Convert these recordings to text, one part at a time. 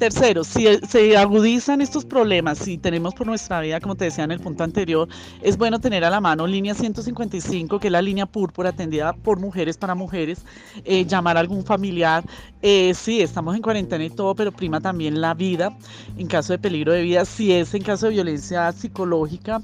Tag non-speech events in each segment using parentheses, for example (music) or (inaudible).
Tercero, si se agudizan estos problemas, si tenemos por nuestra vida, como te decía en el punto anterior, es bueno tener a la mano línea 155, que es la línea púrpura atendida por mujeres para mujeres, eh, llamar a algún familiar. Eh, sí, estamos en cuarentena y todo, pero prima también la vida en caso de peligro de vida, si es en caso de violencia psicológica.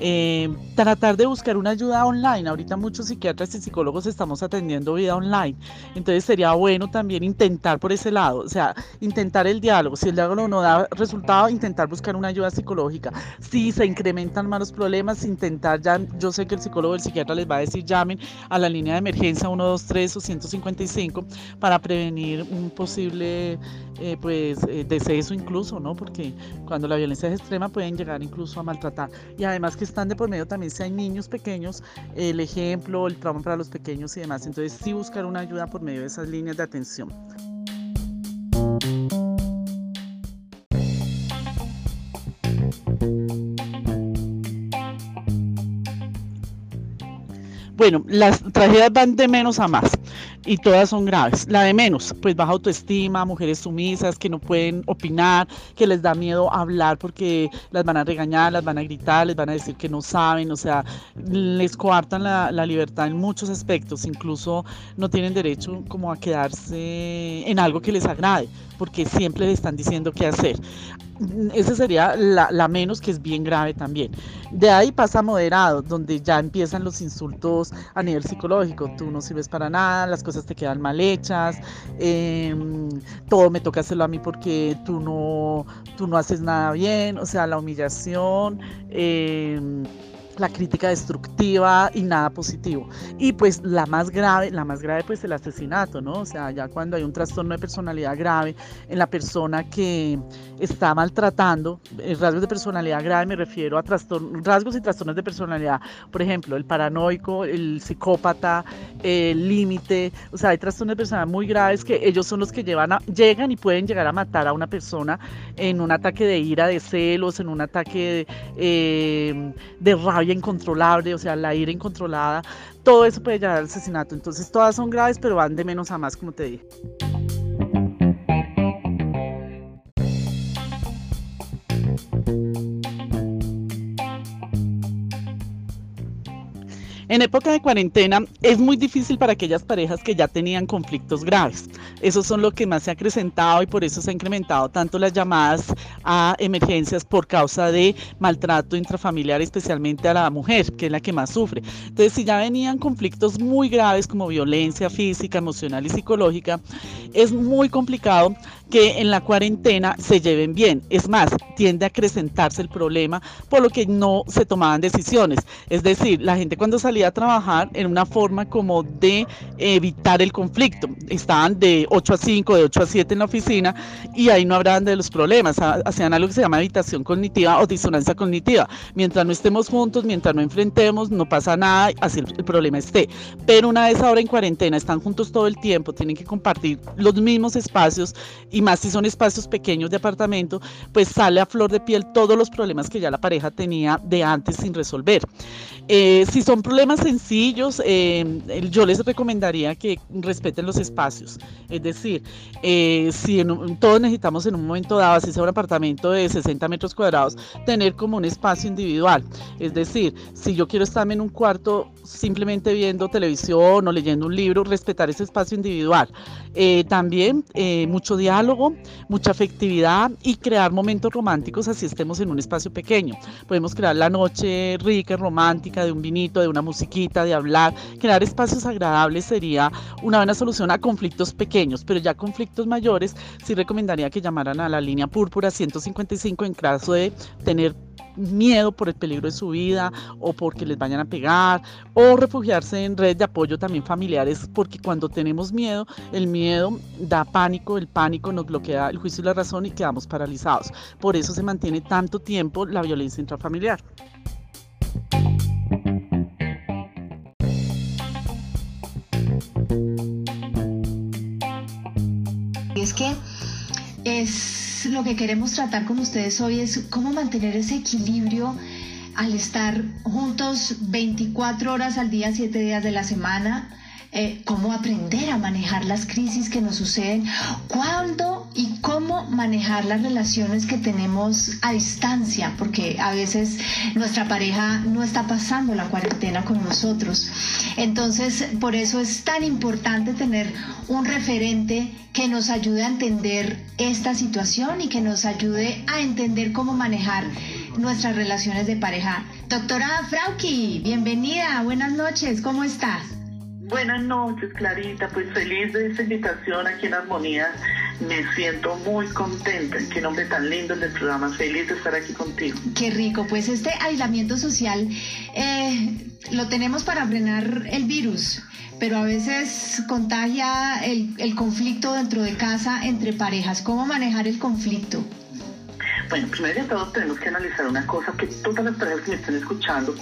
Eh, tratar de buscar una ayuda online. Ahorita muchos psiquiatras y psicólogos estamos atendiendo vida online. Entonces sería bueno también intentar por ese lado, o sea, intentar el diálogo. Si el diálogo no da resultado, intentar buscar una ayuda psicológica. Si se incrementan más los problemas, intentar ya, yo sé que el psicólogo o el psiquiatra les va a decir llamen a la línea de emergencia 123 o 155 para prevenir un posible eh, pues eh, deceso incluso, ¿no? Porque cuando la violencia es extrema pueden llegar incluso a maltratar. Y además que están de por medio también si hay niños pequeños, el ejemplo, el trauma para los pequeños y demás. Entonces sí buscar una ayuda por medio de esas líneas de atención. Bueno, las tragedias van de menos a más y todas son graves. La de menos, pues baja autoestima, mujeres sumisas que no pueden opinar, que les da miedo hablar porque las van a regañar, las van a gritar, les van a decir que no saben, o sea, les coartan la, la libertad en muchos aspectos, incluso no tienen derecho como a quedarse en algo que les agrade, porque siempre le están diciendo qué hacer. Esa sería la, menos, que es bien grave también. De ahí pasa moderado, donde ya empiezan los insultos a nivel psicológico. Tú no sirves para nada, las cosas te quedan mal hechas, em, todo me toca hacerlo a mí porque tú no, tú no haces nada bien, o sea, la humillación. Eh, la crítica destructiva y nada positivo. Y pues la más grave, la más grave pues el asesinato, ¿no? O sea, ya cuando hay un trastorno de personalidad grave en la persona que está maltratando, eh, rasgos de personalidad grave me refiero a trastornos, rasgos y trastornos de personalidad, por ejemplo, el paranoico, el psicópata, el límite, o sea, hay trastornos de personalidad muy graves que ellos son los que llevan a, llegan y pueden llegar a matar a una persona en un ataque de ira, de celos, en un ataque de, eh, de rabia incontrolable, o sea, la ira incontrolada, todo eso puede llevar al asesinato. Entonces todas son graves, pero van de menos a más, como te dije. En época de cuarentena es muy difícil para aquellas parejas que ya tenían conflictos graves. Esos son lo que más se ha acrecentado y por eso se ha incrementado tanto las llamadas a emergencias por causa de maltrato intrafamiliar, especialmente a la mujer, que es la que más sufre. Entonces, si ya venían conflictos muy graves como violencia física, emocional y psicológica, es muy complicado que en la cuarentena se lleven bien. Es más, tiende a acrecentarse el problema por lo que no se tomaban decisiones. Es decir, la gente cuando salía a trabajar en una forma como de evitar el conflicto. Estaban de 8 a 5, de 8 a 7 en la oficina y ahí no hablaban de los problemas. Hacían algo que se llama habitación cognitiva o disonancia cognitiva. Mientras no estemos juntos, mientras no enfrentemos, no pasa nada, así el, problema esté. Pero una vez ahora en cuarentena, están juntos todo el tiempo, tienen que compartir los mismos espacios y más si son espacios pequeños de apartamento, pues sale a flor de piel todos los problemas que ya la pareja tenía de antes sin resolver. Eh, si son problemas sencillos, eh, yo les recomendaría que respeten los espacios. Es decir, eh, si todos necesitamos en un momento dado, si sea un apartamento de 60 metros cuadrados, tener como un espacio individual. Es decir, si yo quiero estarme en un cuarto simplemente viendo televisión o leyendo un libro, respetar ese espacio individual. también mucho diálogo, mucha afectividad y crear momentos románticos así estemos en un espacio pequeño. Podemos crear la noche rica, romántica de un vinito, de una musiquita, de hablar. Crear espacios agradables sería una buena solución a conflictos pequeños, pero ya conflictos mayores sí recomendaría que llamaran a la línea púrpura 155 en caso de tener miedo por el peligro de su vida o porque les vayan a pegar o refugiarse en redes de apoyo también familiares porque cuando tenemos miedo el miedo da pánico el pánico nos bloquea el juicio y la razón y quedamos paralizados. Por eso se mantiene tanto tiempo la violencia intrafamiliar. Es que es lo que queremos tratar con ustedes hoy, es cómo mantener ese equilibrio al estar juntos 24 horas al día, 7 días de la semana, eh, cómo aprender a manejar las crisis que nos suceden, cuándo cómo manejar las relaciones que tenemos a distancia, porque a veces nuestra pareja no está pasando la cuarentena con nosotros. Entonces, por eso es tan importante tener un referente que nos ayude a entender esta situación y que nos ayude a entender cómo manejar nuestras relaciones de pareja. Doctora Frauki, bienvenida, buenas noches, ¿cómo estás? Buenas noches, Clarita. Pues feliz de esta invitación aquí en Armonía. Me siento muy contenta. Qué nombre tan lindo el del programa. Feliz de estar aquí contigo. Qué rico. Pues este aislamiento social eh, lo tenemos para frenar el virus pero a veces contagia el, el, conflicto dentro de casa entre parejas. ¿Cómo manejar el conflicto? Bueno, primero de todo tenemos que analizar una cosa, que todas las parejas que me estén escuchando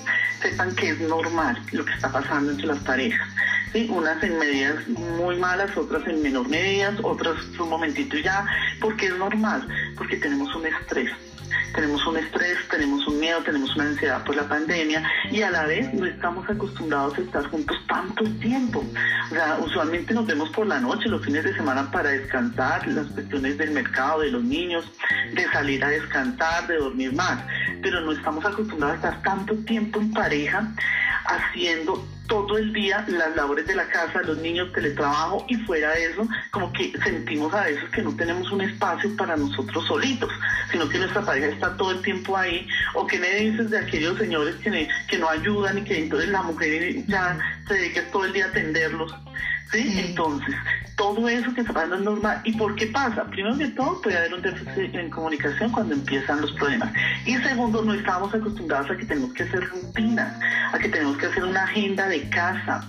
sepan que es normal lo que está pasando entre las parejas. ¿Sí? Unas en medidas muy malas, otras en menor medidas, otras un momentito ya, porque es normal, porque tenemos un estrés tenemos un estrés, tenemos un miedo, tenemos una ansiedad por la pandemia y a la vez no estamos acostumbrados a estar juntos tanto tiempo. O sea, usualmente nos vemos por la noche, los fines de semana para descansar, las cuestiones del mercado, de los niños, de salir a descansar, de dormir más, pero no estamos acostumbrados a estar tanto tiempo en pareja haciendo todo el día las labores de la casa, los niños, teletrabajo y fuera de eso, como que sentimos a veces que no tenemos un espacio para nosotros solitos, sino que nuestra pareja está todo el tiempo ahí. O que me dices de aquellos señores que, que no ayudan y que entonces la mujer ya se dedica todo el día a atenderlos. ¿Sí? Entonces, todo eso que está pasando es normal. ¿Y por qué pasa? Primero que todo, puede haber un déficit en comunicación cuando empiezan los problemas. Y segundo, no estamos acostumbrados a que tenemos que hacer rutinas, a que tenemos que hacer una agenda de casa.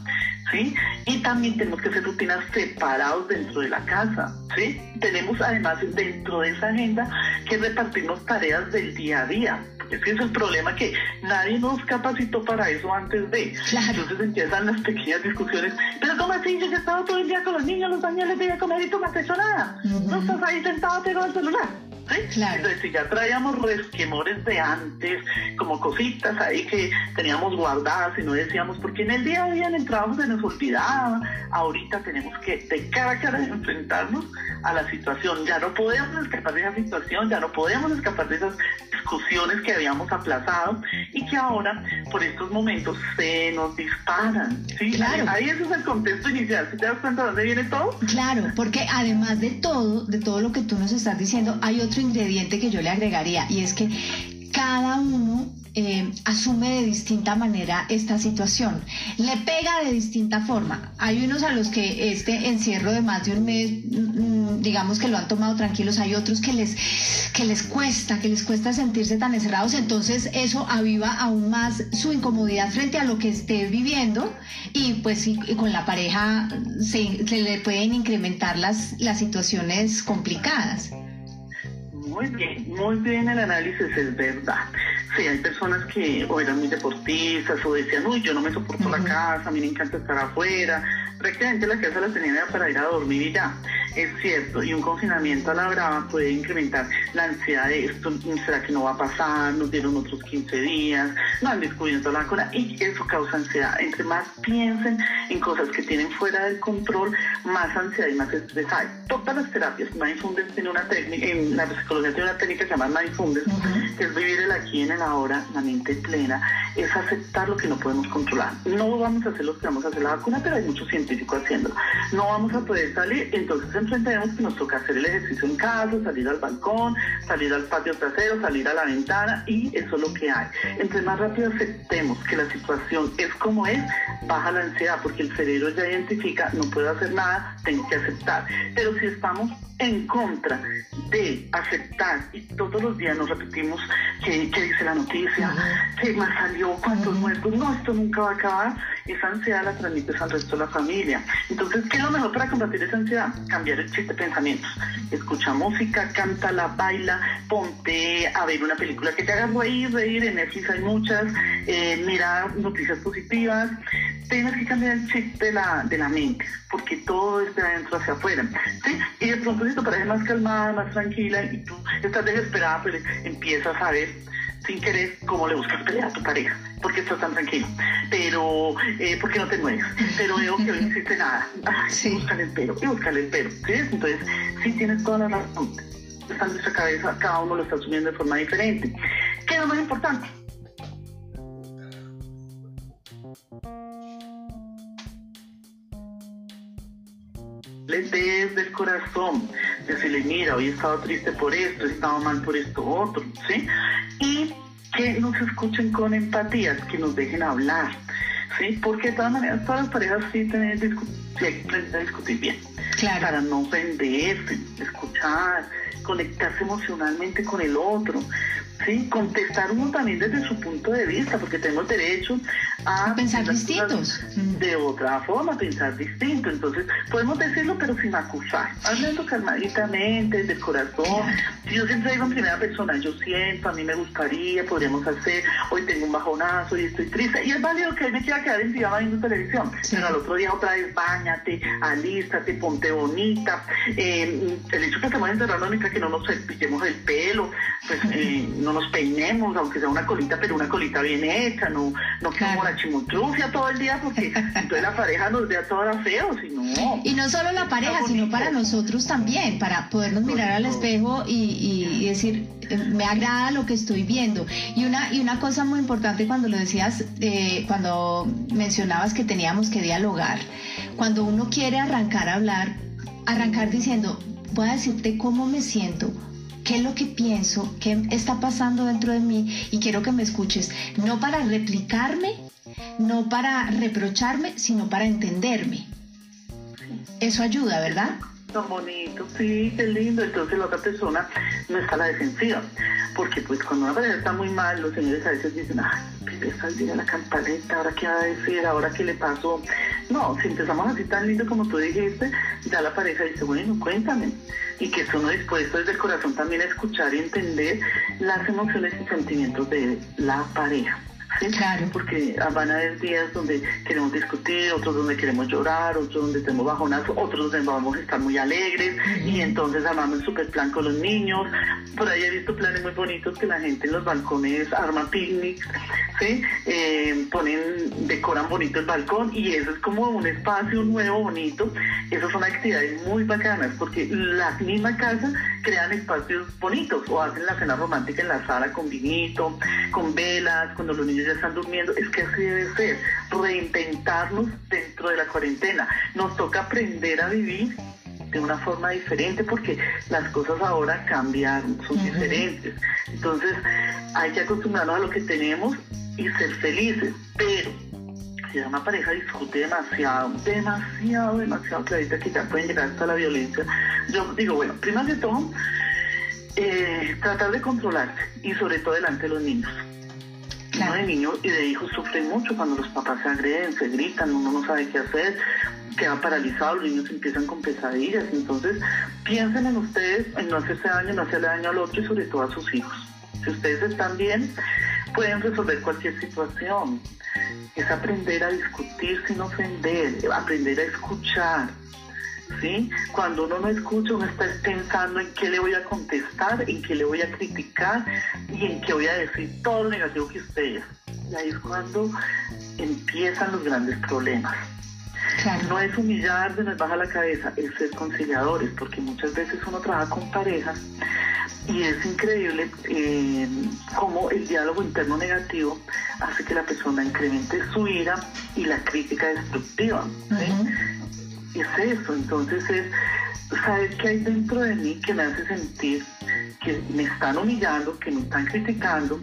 ¿Sí? Y también tenemos que hacer rutinas separados dentro de la casa, ¿sí? Tenemos además dentro de esa agenda que repartirnos tareas del día a día. Es que es el problema que nadie nos capacitó para eso antes de. Entonces empiezan las pequeñas discusiones. Pero ¿cómo así? Yo he estado todo el día con los niños, los baños, les voy a comer y tú no has hecho nada. No estás ahí sentado pegado al celular. Claro. Entonces, si ya traíamos resquemores de antes, como cositas ahí que teníamos guardadas y no decíamos, porque en el día a día en el trabajo se nos olvidaba, ahorita tenemos que de cara a cara enfrentarnos a la situación. Ya no podemos escapar de esa situación, ya no podemos escapar de esas discusiones que habíamos aplazado y que ahora, por estos momentos, se nos disparan. ¿sí? Claro. Ahí ese es el contexto inicial. ¿Sí te das cuenta de dónde viene todo? Claro, porque además de todo, de todo lo que tú nos estás diciendo, hay otro ingrediente que yo le agregaría y es que cada uno eh, asume de distinta manera esta situación, le pega de distinta forma. Hay unos a los que este encierro de más de un mes, mm, digamos que lo han tomado tranquilos, hay otros que les, que les cuesta, que les cuesta sentirse tan encerrados, entonces eso aviva aún más su incomodidad frente a lo que esté viviendo y pues con la pareja se, se, le pueden incrementar las, las situaciones complicadas. Muy bien, muy bien el análisis, es verdad. Sí, hay personas que o eran muy deportistas o decían, uy, yo no me soporto la casa, a mí me encanta estar afuera. Prácticamente la casa la tenían para ir a dormir y ya. Es cierto, y un confinamiento a la brava puede incrementar la ansiedad de esto, ¿será que no va a pasar? Nos dieron otros 15 días, no han descubierto la cura y eso causa ansiedad. Entre más piensen en cosas que tienen fuera del control, más ansiedad y más estrés hay. Todas las terapias, Mindfulness tiene una técnica, en la psicología tiene una técnica que se llama Mindfulness, que es vivir el aquí en el ahora, la mente plena, es aceptar lo que no podemos controlar. No vamos a hacer lo que vamos a hacer la vacuna, pero hay muchos científicos haciéndolo. No vamos a poder salir, entonces enfrentemos que nos toca hacer el ejercicio en casa, salir al balcón, salir al patio trasero, salir a la ventana y eso es lo que hay. Entre más rápido aceptemos que la situación es como es, baja la ansiedad porque el cerebro ya identifica, no puedo hacer nada, tengo que aceptar. Pero si estamos en contra de aceptar y todos los días nos repetimos que, dice la noticia, que más salió, cuántos muertos, no, esto nunca va a acabar, esa ansiedad la transmites al resto de la familia. Entonces, ¿qué es lo mejor para combatir esa ansiedad? Cambiar chiste de pensamientos. Escucha música, cántala, baila, ponte a ver una película que te haga reír, reír, en Netflix hay muchas, eh, mira noticias positivas, tienes que cambiar el chip de la, de la mente, porque todo es de adentro hacia afuera. ¿sí? Y de pronto si tu pareja es más calmada, más tranquila y tú estás desesperada, pues empiezas a ver sin querer cómo le buscas pelea a tu pareja, porque estás tan tranquilo, pero eh, porque no te mueves, pero veo que hoy no existe nada, Ay, sí. búscale el pelo, y búscale el pelo, ¿sí? Entonces, sí tienes toda la razón, está en nuestra cabeza, cada uno lo está asumiendo de forma diferente. ¿Qué es lo más importante? Desde el corazón, decirle, mira, hoy he estado triste por esto, he estado mal por esto otro, ¿sí? Y que nos escuchen con empatía, que nos dejen hablar, ¿sí? Porque de todas maneras todas las parejas sí tienen que discutir bien, claro. para no ofenderse, escuchar, conectarse emocionalmente con el otro, ¿sí? contestar uno también desde su punto de vista, porque tenemos derecho a, pensar distintos. De otra forma, pensar distinto. Entonces, podemos decirlo, pero sin acusar. Hablando calmaditamente, desde el corazón. Si yo siempre digo en primera persona, yo siento, a mí me gustaría, podríamos hacer, hoy tengo un bajonazo y estoy triste. Y es válido que él me quiera quedar en pijama viendo televisión. Pero al otro día otra vez, bañate, alístate, ponte bonita. Eh, el hecho que estamos encerrando mientras que no nos pillemos el pelo, pues eh, no nos peinemos, aunque sea una colita, pero una colita bien hecha, no, no como la chimutrufia todo el día, porque (laughs) entonces la pareja nos vea toda feo, sino... Y no solo la pareja, sino para nosotros también, para podernos mirar al espejo y, decir, me agrada lo que estoy viendo. Y una, y una cosa muy importante cuando lo decías, eh, cuando mencionabas que teníamos que dialogar, cuando uno quiere arrancar a hablar, arrancar diciendo, voy a decirte cómo me siento, qué es lo que pienso, qué está pasando dentro de mí y quiero que me escuches, no para replicarme, no para reprocharme, sino para entenderme. Eso ayuda, ¿verdad? Tan bonito, sí, qué lindo. Entonces la otra persona no está a la defensiva. Porque pues cuando una pareja está muy mal, los señores a veces dicen, ay, empieza el la campaneta, ahora qué va a decir, ahora qué le pasó. No, si empezamos así tan lindo como tú dijiste, ya la pareja dice, bueno, cuéntame. Y que uno dispuesto desde el corazón también a escuchar y entender las emociones y sentimientos de la pareja. Claro. Porque van a haber días donde queremos discutir, otros donde queremos llorar, otros donde tenemos bajonazo, otros donde vamos a estar muy alegres y entonces armamos el super plan con los niños. Por ahí he visto planes muy bonitos que la gente en los balcones arma picnics, ¿sí? Eh, ponen, decoran bonito el balcón y eso es como un espacio nuevo, bonito. Esas son actividades muy bacanas porque las mismas casas crean espacios bonitos o hacen la cena romántica en la sala con vinito, con velas, cuando los niños ya están durmiendo. Es que así debe ser, reinventarnos dentro de la cuarentena. Nos toca aprender a vivir de una forma diferente porque las cosas ahora cambian, son diferentes. Entonces hay que acostumbrarnos a lo que tenemos y ser felices, pero si una pareja discute demasiado, demasiado, demasiado, que ahorita que ya pueden llegar hasta la violencia, yo digo, bueno, primero de todo, eh, tratar de controlarse y sobre todo delante de los niños. Uno de niños y de hijos sufren mucho cuando los papás se agreden, se gritan, uno no sabe qué hacer, queda paralizado, los niños empiezan con pesadillas. Entonces, piensen en ustedes, en no hacerse daño, no hacerle daño al otro y sobre todo a sus hijos. Si ustedes están bien, pueden resolver cualquier situación. Es aprender a discutir sin ofender, aprender a escuchar. ¿Sí? Cuando uno no escucha, uno está pensando en qué le voy a contestar, en qué le voy a criticar y en qué voy a decir todo lo negativo que ustedes. Y ahí es cuando empiezan los grandes problemas. No es humillar, de nos baja la cabeza, es ser conciliadores, porque muchas veces uno trabaja con parejas y es increíble eh, cómo el diálogo interno negativo hace que la persona incremente su ira y la crítica destructiva. Es eso, entonces es saber qué hay dentro de mí que me hace sentir que me están humillando, que me están criticando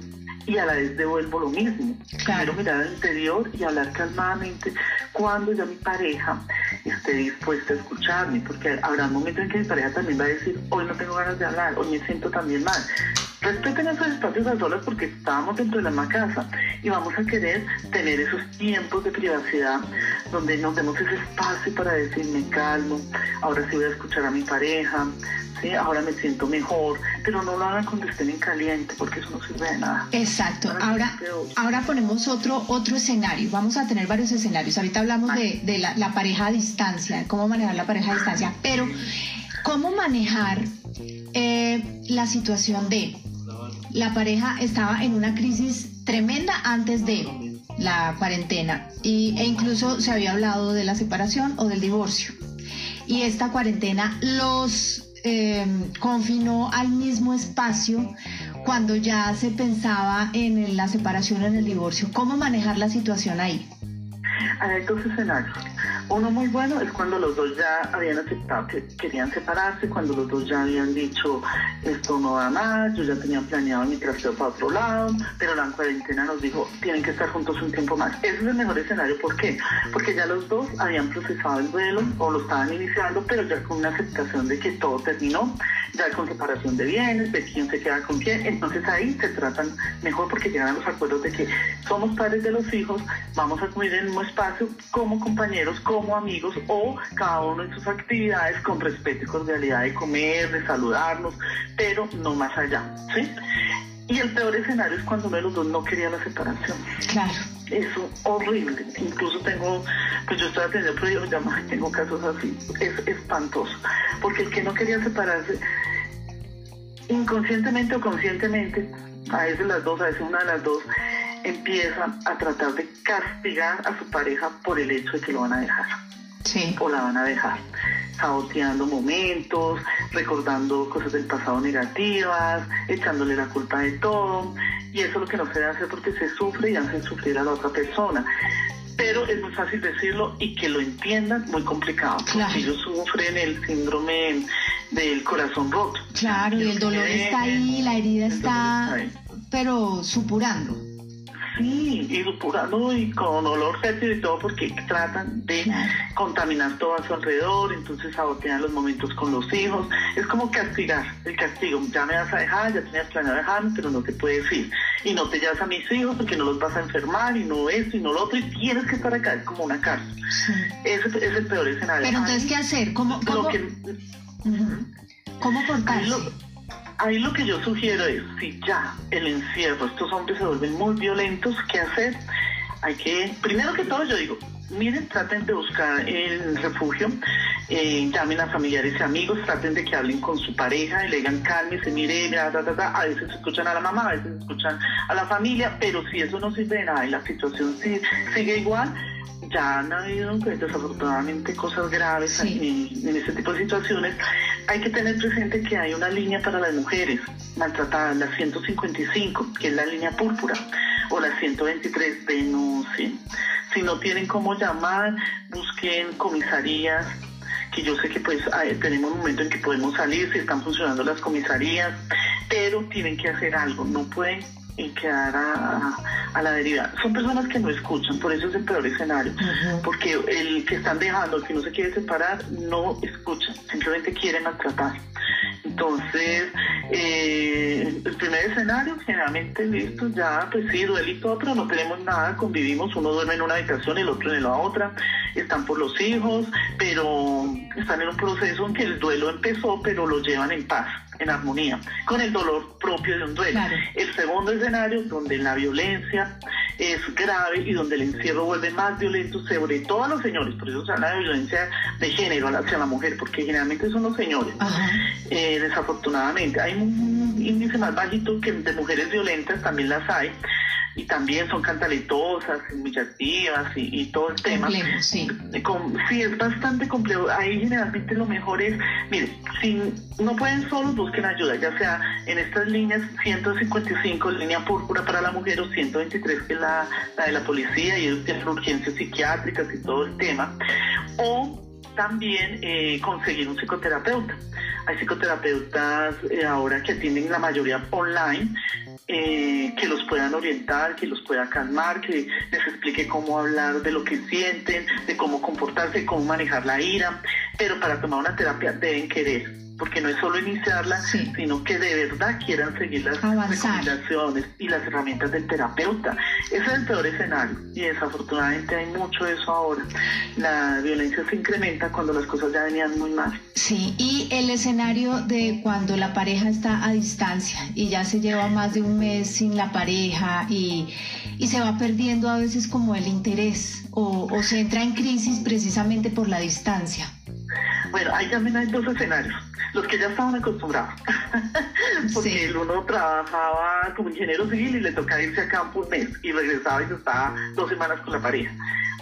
y a la vez devuelvo lo mismo. Quiero mirar al interior y hablar calmadamente cuando ya mi pareja esté dispuesta a escucharme, porque habrá un momento en que mi pareja también va a decir, hoy no tengo ganas de hablar, hoy me siento también mal. Respeten esos espacios a solas porque estamos dentro de la misma casa y vamos a querer tener esos tiempos de privacidad donde nos demos ese espacio para decir me calmo, ahora sí voy a escuchar a mi pareja, ¿sí? ahora me siento mejor, pero no lo hagan cuando estén en caliente porque eso no sirve de nada. Exacto, ahora, ahora ponemos otro, otro escenario, vamos a tener varios escenarios, ahorita hablamos de, la, pareja a distancia, cómo manejar la pareja a distancia, pero cómo manejar eh, la situación de la pareja estaba en una crisis tremenda antes de la cuarentena y, e incluso se había hablado de la separación o del divorcio. Y esta cuarentena los eh, confinó al mismo espacio cuando ya se pensaba en la separación o en el divorcio. ¿Cómo manejar la situación ahí? Hay dos escenarios. Uno muy bueno es cuando los dos ya habían aceptado que querían separarse, cuando los dos ya habían dicho esto no va más, yo ya tenía planeado mi trasteo para otro lado, pero la cuarentena nos dijo tienen que estar juntos un tiempo más. Ese es el mejor escenario, ¿por qué? Porque ya los dos habían procesado el duelo o lo estaban iniciando, pero ya con una aceptación de que todo terminó ya con separación de bienes, de quién se queda con quién. Entonces ahí se tratan mejor porque llegan a los acuerdos de que somos padres de los hijos, vamos a cuidar en mismo espacio como compañeros, como amigos o cada uno en sus actividades con respeto y cordialidad de comer, de saludarnos, pero no más allá. ¿sí? Y el peor escenario es cuando uno de los dos no quería la separación. Claro. Eso, horrible. Incluso tengo, pues yo estoy atendiendo pero yo tengo casos así. Es espantoso. Porque el que no quería separarse, inconscientemente o conscientemente, a veces las dos, a veces una de las dos, empieza a tratar de castigar a su pareja por el hecho de que lo van a dejar. Sí. O la van a dejar saboteando momentos, recordando cosas del pasado negativas, echándole la culpa de todo. Y eso es lo que no se debe hacer porque se sufre y hace sufrir a la otra persona. Pero es muy fácil decirlo y que lo entiendan, muy complicado. Claro. Ellos sufren el síndrome del corazón roto. Claro, y el dolor está ahí, la herida está, pero supurando. Sí, y supurando y con olor fétido y todo porque tratan de contaminar todo a su alrededor, entonces sabotean los momentos con los hijos. Es como castigar, el castigo. Ya me vas a dejar, ya tenías planeado dejarme, pero no te puedes ir. Y no te llevas a mis hijos porque no los vas a enfermar y no esto y no lo otro y tienes que estar acá, es como una cárcel. Ese es el peor escenario. Pero entonces, ¿qué hacer? ¿Cómo, cómo, ¿cómo portarse? Ahí lo que yo sugiero es, si ya el encierro, estos hombres se vuelven muy violentos, ¿qué hacer? Hay que, primero que todo yo digo, miren, traten de buscar el refugio, eh, llamen a familiares y amigos, traten de que hablen con su pareja y le digan cálmese, mire, a veces escuchan a la mamá, a veces escuchan a la familia, pero si eso no sirve de nada y la situación sigue igual, ya han habido pues, desafortunadamente cosas graves en, en, este tipo de situaciones, hay que tener presente que hay una línea para las mujeres maltratadas, la 155, que es la línea púrpura, o la 123, denuncien. Si no tienen cómo llamar, busquen comisarías, que yo sé que pues tenemos un momento en que podemos salir, si están funcionando las comisarías, pero tienen que hacer algo, no pueden y quedar a, la deriva. Son personas que no escuchan, por eso es el peor escenario, porque el que están dejando, el que no se quiere separar, no escucha, simplemente quiere maltratar. Entonces, eh, el primer escenario, generalmente listo, ya pues sí, duele y todo, pero no tenemos nada, convivimos, uno duerme en una habitación, el otro en la otra, están por los hijos, pero están en un proceso en que el duelo empezó, pero lo llevan en paz en armonía, con el dolor propio de un duelo. El segundo escenario, donde la violencia es grave y donde el encierro vuelve más violento, sobre todo a los señores, por eso se habla de violencia de género hacia la mujer, porque generalmente son los señores. Eh, desafortunadamente, hay un índice más bajito que de mujeres violentas, también las hay, y también son cantaletosas, muy activas y, todo el tema. sí. sí, es bastante complejo. Ahí generalmente lo mejor es, mire, si no pueden solos, busquen ayuda, ya sea en estas líneas 155, línea púrpura para la mujer, o 123, que es la, de la policía, y ellos tienen urgencias psiquiátricas y todo el tema. O también eh, conseguir un psicoterapeuta. Hay psicoterapeutas eh, ahora que atienden la mayoría online, eh, que los puedan orientar, que los pueda calmar, que les explique cómo hablar de lo que sienten, de cómo comportarse, cómo manejar la ira, pero para tomar una terapia deben querer porque no es solo iniciarla, sino que de verdad quieran seguir las recomendaciones y las herramientas del terapeuta. Ese es el peor escenario y desafortunadamente hay mucho de eso ahora. La violencia se incrementa cuando las cosas ya venían muy mal. Sí, y el escenario de cuando la pareja está a distancia y ya se lleva más de un mes sin la pareja y, y se va perdiendo a veces como el interés o, o se entra en crisis precisamente por la distancia. Bueno, ahí también hay dos escenarios los que ya estaban acostumbrados, (laughs) porque el uno trabajaba como ingeniero civil y le tocaba irse a campo un mes y regresaba y se estaba dos semanas con la pareja.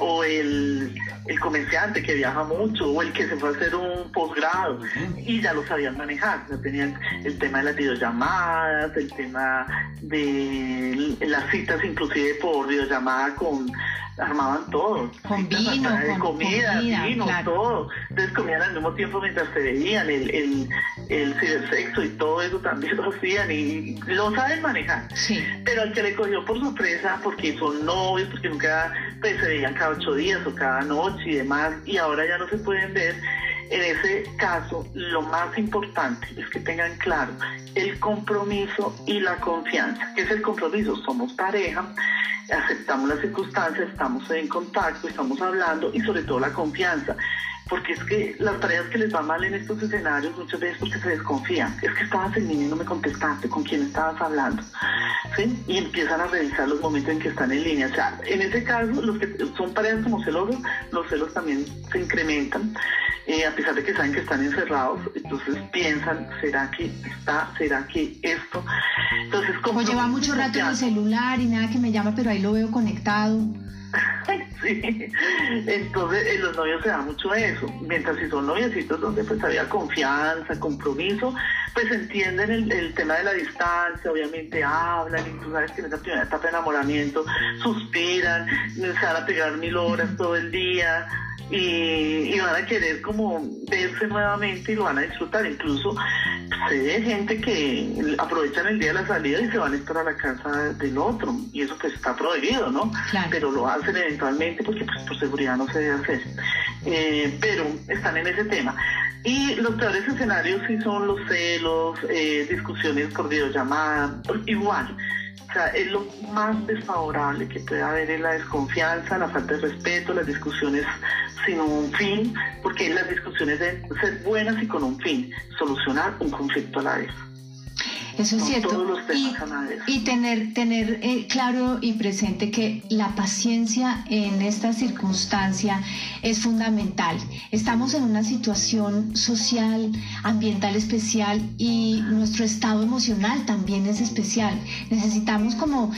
O el, el, comerciante que viaja mucho, o el que se fue a hacer un posgrado y ya lo sabían manejar, ya tenían el tema de las videollamadas, el tema de las citas inclusive por videollamada con armaban todo. Con vino, con comida, vino, todo. Entonces comían al mismo tiempo mientras se veían, el, el, el cibersexo y todo eso también lo hacían y lo saben manejar. Sí. Pero al que le cogió por sorpresa, porque son novios, porque nunca pues, se veían cada ocho días o cada noche y demás, y ahora ya no se pueden ver. En ese caso, lo más importante es que tengan claro el compromiso y la confianza. ¿Qué es el compromiso? Somos pareja, aceptamos las circunstancias, estamos en contacto, estamos hablando y sobre todo la confianza. Porque es que las tareas que les va mal en estos escenarios muchas veces porque se desconfían. Es que estabas en línea y no me contestaste con quién estabas hablando. ¿sí? Y empiezan a revisar los momentos en que están en línea. O sea, en ese caso, los que son parejas como celosos, los celos también se incrementan. Eh, a pesar de que saben que están encerrados, entonces piensan, ¿será que está? ¿Será que esto? Entonces, como lleva mucho rato en el celular y nada que me llama, pero ahí lo veo conectado. (laughs) sí, entonces en los novios se da mucho eso, mientras si son noviecitos donde pues había confianza, compromiso, pues entienden el, tema de la distancia, obviamente hablan, y tú sabes que en esa primera etapa de enamoramiento suspiran, se van a pegar mil horas todo el día, y, van a querer como verse nuevamente y lo van a disfrutar. Incluso sé de gente que aprovechan el día de la salida y se van a estar a la casa del otro y eso pues está prohibido, ¿no? Pero lo hacen eventualmente porque pues por seguridad no se debe hacer. Eh, pero están en ese tema. Y los peores escenarios sí son los celos, eh, discusiones por videollamada, igual o sea, es lo más desfavorable que puede haber en la desconfianza, la falta de respeto, las discusiones sin un fin, porque las discusiones deben ser buenas y con un fin, solucionar un conflicto a la vez. Eso es cierto. y, tener, tener eh, claro y presente que la paciencia en esta circunstancia es fundamental. Estamos en una situación social, ambiental especial y nuestro estado emocional también es especial. Necesitamos como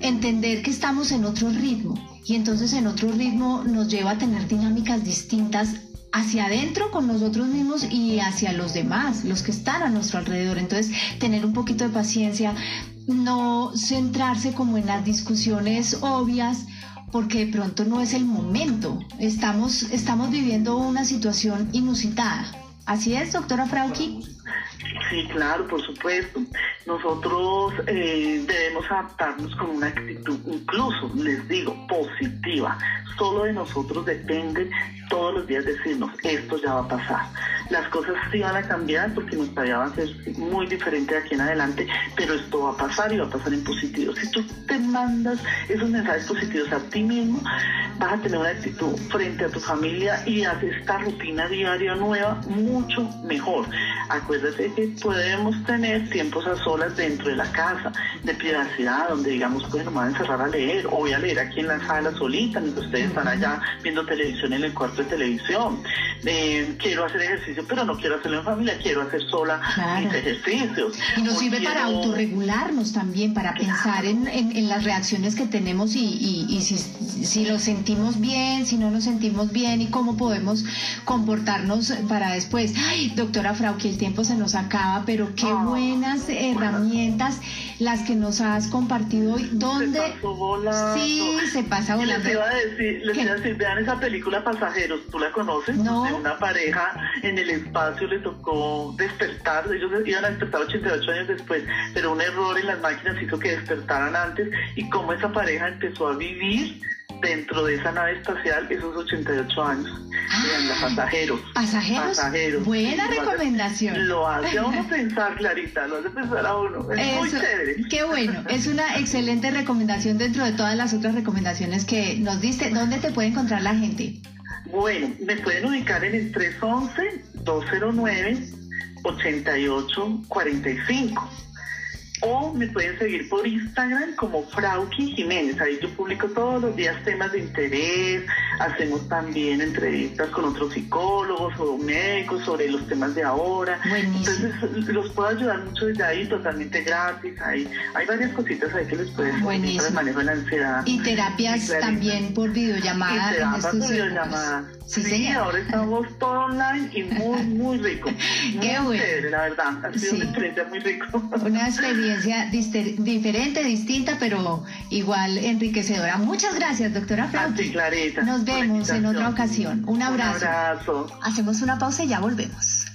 entender que estamos en otro ritmo y entonces en otro ritmo nos lleva a tener dinámicas distintas hacia adentro con nosotros mismos y hacia los demás, los que están a nuestro alrededor. Entonces, tener un poquito de paciencia, no centrarse como en las discusiones obvias, porque de pronto no es el momento. Estamos, estamos viviendo una situación inusitada. ¿Así es, doctora Frauki? Sí, claro, por supuesto. Nosotros eh, debemos adaptarnos con una actitud, incluso les digo, positiva. Solo de nosotros depende todos los días decirnos, esto ya va a pasar. Las cosas sí van a cambiar porque nuestra vida va a ser muy diferente de aquí en adelante, pero esto va a pasar y va a pasar en positivo. Si tú te mandas esos mensajes positivos a ti mismo, vas a tener una actitud frente a tu familia y haces esta rutina diaria nueva mucho mejor. Acuérdate que podemos tener tiempos a solas dentro de la casa, de privacidad, donde digamos, bueno, me voy a encerrar a leer, o voy a leer aquí en la sala solita, mientras ustedes están allá viendo televisión en el cuarto de televisión. Eh, quiero hacer ejercicio, pero no quiero hacerlo en familia, quiero hacer sola mis ejercicios. Y nos sirve para autorregularnos también, para pensar en, en, las reacciones que tenemos y, y, y si, si lo sentimos bien, si no nos sentimos bien y cómo podemos comportarnos para después. Ay, doctora Frau, que el tiempo se nos acaba, pero qué ah, buenas herramientas las que nos has compartido hoy. ¿Dónde? Sí, se pasa volando. Les iba a decir, les iba a decir, vean esa película Pasajeros, ¿tú la conoces? No. De una pareja en el espacio le tocó despertar, ellos iban a despertar 88 años después, pero un error en las máquinas hizo que despertaran antes y cómo esa pareja empezó a vivir dentro de esa nave espacial esos 88 años. Ah, pasajeros. ¿Pasajeros? Buena recomendación. Lo hace a uno (laughs) pensar, Clarita, lo hace pensar a uno. Es muy chévere. Qué bueno, es una excelente recomendación dentro de todas las otras recomendaciones que nos diste. ¿Dónde te puede encontrar la gente? Bueno, me pueden ubicar en el 311-209-8845 o me pueden seguir por Instagram como Frauki Jiménez. Ahí yo publico todos los días temas de interés, hacemos también entrevistas con otros psicólogos o médicos sobre los temas de ahora. Entonces los puedo ayudar mucho desde ahí, totalmente gratis. Hay, hay varias cositas ahí que les pueden manejo de la ansiedad. Y terapias también por videollamada. Y terapias por videollamada. Sí, sí ahora estamos todo online y muy, (laughs) muy rico. Qué bueno. la verdad. Ha sido una experiencia muy rica. (laughs) Una experiencia diferente, distinta, pero igual enriquecedora. Muchas gracias, doctora Flauti. Clarita. Nos vemos en otra ocasión. Un abrazo. Un abrazo. Hacemos una pausa y ya volvemos.